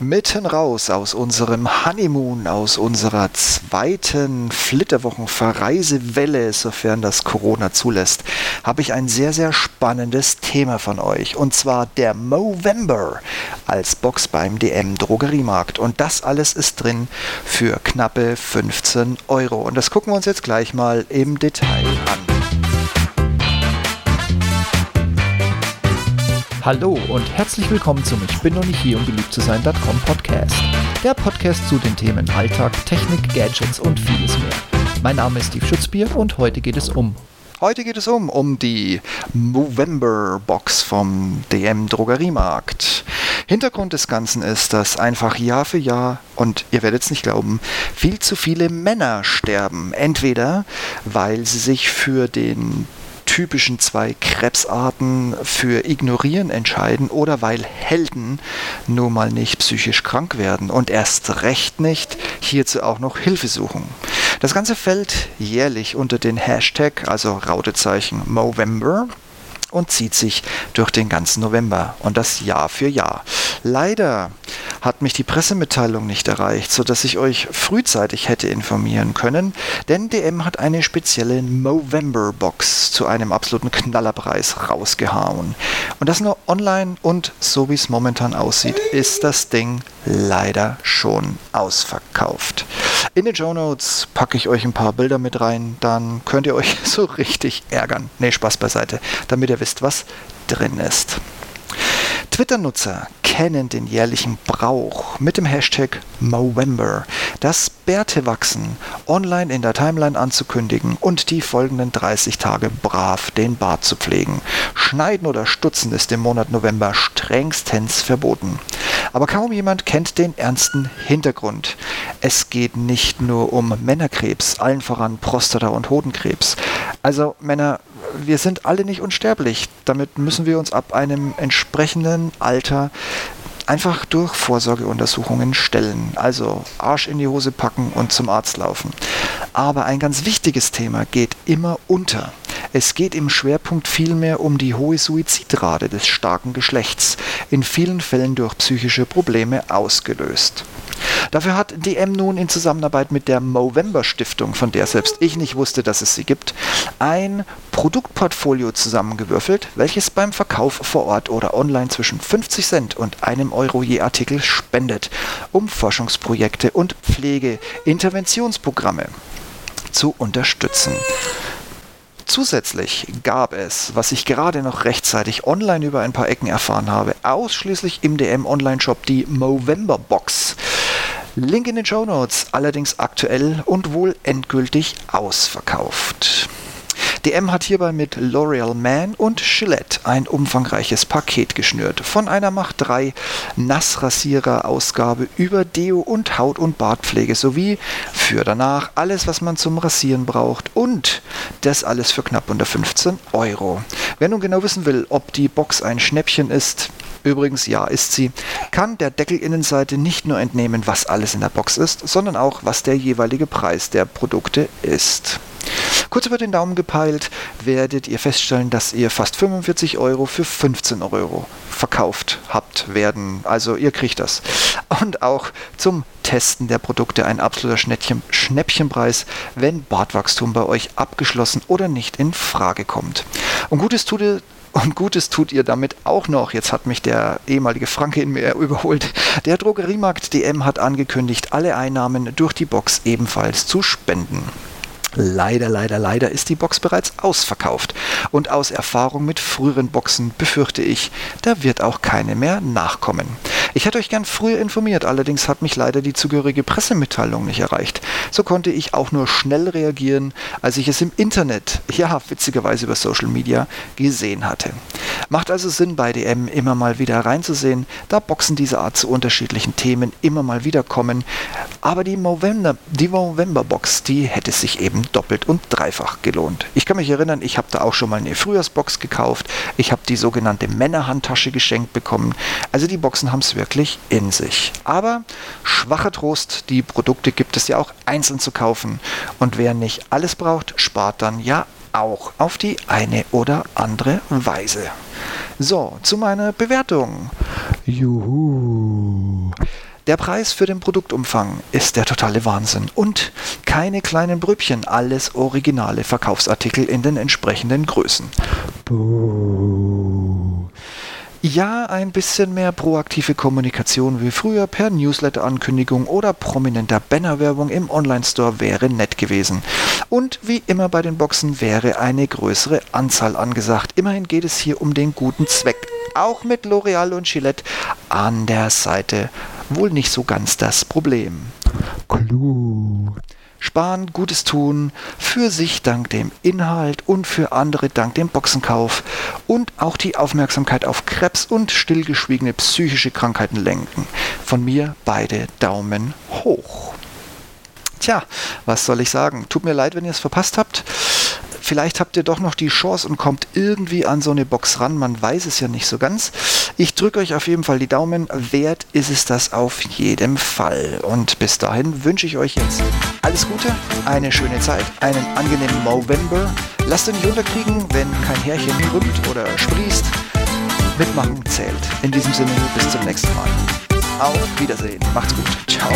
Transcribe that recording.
Mitten raus aus unserem Honeymoon, aus unserer zweiten Flitterwochen-Verreisewelle, sofern das Corona zulässt, habe ich ein sehr, sehr spannendes Thema von euch. Und zwar der Movember als Box beim DM Drogeriemarkt. Und das alles ist drin für knappe 15 Euro. Und das gucken wir uns jetzt gleich mal im Detail an. Hallo und herzlich willkommen zum Ich bin noch nicht hier, um beliebt zu sein.com Podcast. Der Podcast zu den Themen Alltag, Technik, Gadgets und vieles mehr. Mein Name ist Steve Schutzbier und heute geht es um Heute geht es um, um die Movember Box vom DM Drogeriemarkt. Hintergrund des Ganzen ist, dass einfach Jahr für Jahr, und ihr werdet es nicht glauben, viel zu viele Männer sterben. Entweder weil sie sich für den typischen zwei Krebsarten für Ignorieren entscheiden oder weil Helden nun mal nicht psychisch krank werden und erst recht nicht hierzu auch noch Hilfe suchen. Das Ganze fällt jährlich unter den Hashtag, also Rautezeichen Movember und zieht sich durch den ganzen November und das Jahr für Jahr. Leider hat mich die Pressemitteilung nicht erreicht, sodass ich euch frühzeitig hätte informieren können, denn DM hat eine spezielle Movember Box zu einem absoluten Knallerpreis rausgehauen. Und das nur online und so wie es momentan aussieht, ist das Ding leider schon ausverkauft. In den Show Notes packe ich euch ein paar Bilder mit rein, dann könnt ihr euch so richtig ärgern. Ne, Spaß beiseite, damit ihr wisst, was drin ist. Twitter-Nutzer kennen den jährlichen Brauch mit dem Hashtag Movember, das Bärtewachsen online in der Timeline anzukündigen und die folgenden 30 Tage brav den Bart zu pflegen. Schneiden oder Stutzen ist im Monat November strengstens verboten. Aber kaum jemand kennt den ernsten Hintergrund. Es geht nicht nur um Männerkrebs, allen voran Prostata- und Hodenkrebs. Also Männer, wir sind alle nicht unsterblich. Damit müssen wir uns ab einem entsprechenden Alter einfach durch Vorsorgeuntersuchungen stellen. Also Arsch in die Hose packen und zum Arzt laufen. Aber ein ganz wichtiges Thema geht immer unter. Es geht im Schwerpunkt vielmehr um die hohe Suizidrate des starken Geschlechts, in vielen Fällen durch psychische Probleme ausgelöst. Dafür hat DM nun in Zusammenarbeit mit der Movember Stiftung, von der selbst ich nicht wusste, dass es sie gibt, ein Produktportfolio zusammengewürfelt, welches beim Verkauf vor Ort oder online zwischen 50 Cent und einem Euro je Artikel spendet, um Forschungsprojekte und Pflegeinterventionsprogramme zu unterstützen. Zusätzlich gab es, was ich gerade noch rechtzeitig online über ein paar Ecken erfahren habe, ausschließlich im DM Online Shop die Movember Box. Link in den Show Notes, allerdings aktuell und wohl endgültig ausverkauft. DM hat hierbei mit L'Oreal Man und Gillette ein umfangreiches Paket geschnürt. Von einer Macht 3 Nassrasierer-Ausgabe über Deo und Haut- und Bartpflege sowie für danach alles, was man zum Rasieren braucht und das alles für knapp unter 15 Euro. Wer nun genau wissen will, ob die Box ein Schnäppchen ist, übrigens ja ist sie, kann der Deckelinnenseite nicht nur entnehmen, was alles in der Box ist, sondern auch, was der jeweilige Preis der Produkte ist. Kurz über den Daumen gepeilt werdet ihr feststellen, dass ihr fast 45 Euro für 15 Euro verkauft habt werden. Also ihr kriegt das. Und auch zum Testen der Produkte ein absoluter Schnäppchen, Schnäppchenpreis, wenn Bartwachstum bei euch abgeschlossen oder nicht in Frage kommt. Und Gutes tut und Gutes tut ihr damit auch noch. Jetzt hat mich der ehemalige Franke in mir überholt. Der Drogeriemarkt DM hat angekündigt, alle Einnahmen durch die Box ebenfalls zu spenden. Leider, leider, leider ist die Box bereits ausverkauft. Und aus Erfahrung mit früheren Boxen befürchte ich, da wird auch keine mehr nachkommen. Ich hätte euch gern früher informiert, allerdings hat mich leider die zugehörige Pressemitteilung nicht erreicht. So konnte ich auch nur schnell reagieren, als ich es im Internet, ja witzigerweise über Social Media, gesehen hatte. Macht also Sinn, bei DM immer mal wieder reinzusehen, da Boxen dieser Art zu unterschiedlichen Themen immer mal wieder kommen. Aber die Movember, die Movember Box, die hätte sich eben doppelt und dreifach gelohnt. Ich kann mich erinnern, ich habe da auch schon mal eine Frühjahrsbox gekauft. Ich habe die sogenannte Männerhandtasche geschenkt bekommen. Also die Boxen haben es wirklich in sich. Aber schwacher Trost, die Produkte gibt es ja auch einzeln zu kaufen. Und wer nicht alles braucht, spart dann ja auch auf die eine oder andere Weise. So, zu meiner Bewertung. Juhu. Der Preis für den Produktumfang ist der totale Wahnsinn. Und keine kleinen Brübchen, alles originale Verkaufsartikel in den entsprechenden Größen. Buh. Ja, ein bisschen mehr proaktive Kommunikation wie früher per Newsletter-Ankündigung oder prominenter Bannerwerbung im Online-Store wäre nett gewesen. Und wie immer bei den Boxen wäre eine größere Anzahl angesagt. Immerhin geht es hier um den guten Zweck. Auch mit L'Oreal und Gillette an der Seite wohl nicht so ganz das Problem. Clou sparen, Gutes tun, für sich dank dem Inhalt und für andere dank dem Boxenkauf und auch die Aufmerksamkeit auf Krebs und stillgeschwiegene psychische Krankheiten lenken. Von mir beide Daumen hoch. Tja, was soll ich sagen? Tut mir leid, wenn ihr es verpasst habt. Vielleicht habt ihr doch noch die Chance und kommt irgendwie an so eine Box ran. Man weiß es ja nicht so ganz. Ich drücke euch auf jeden Fall die Daumen. Wert ist es das auf jeden Fall. Und bis dahin wünsche ich euch jetzt alles Gute, eine schöne Zeit, einen angenehmen November. Lasst euch nicht unterkriegen, wenn kein Härchen krümmt oder sprießt. Mitmachen zählt. In diesem Sinne, bis zum nächsten Mal. Auf Wiedersehen. Macht's gut. Ciao.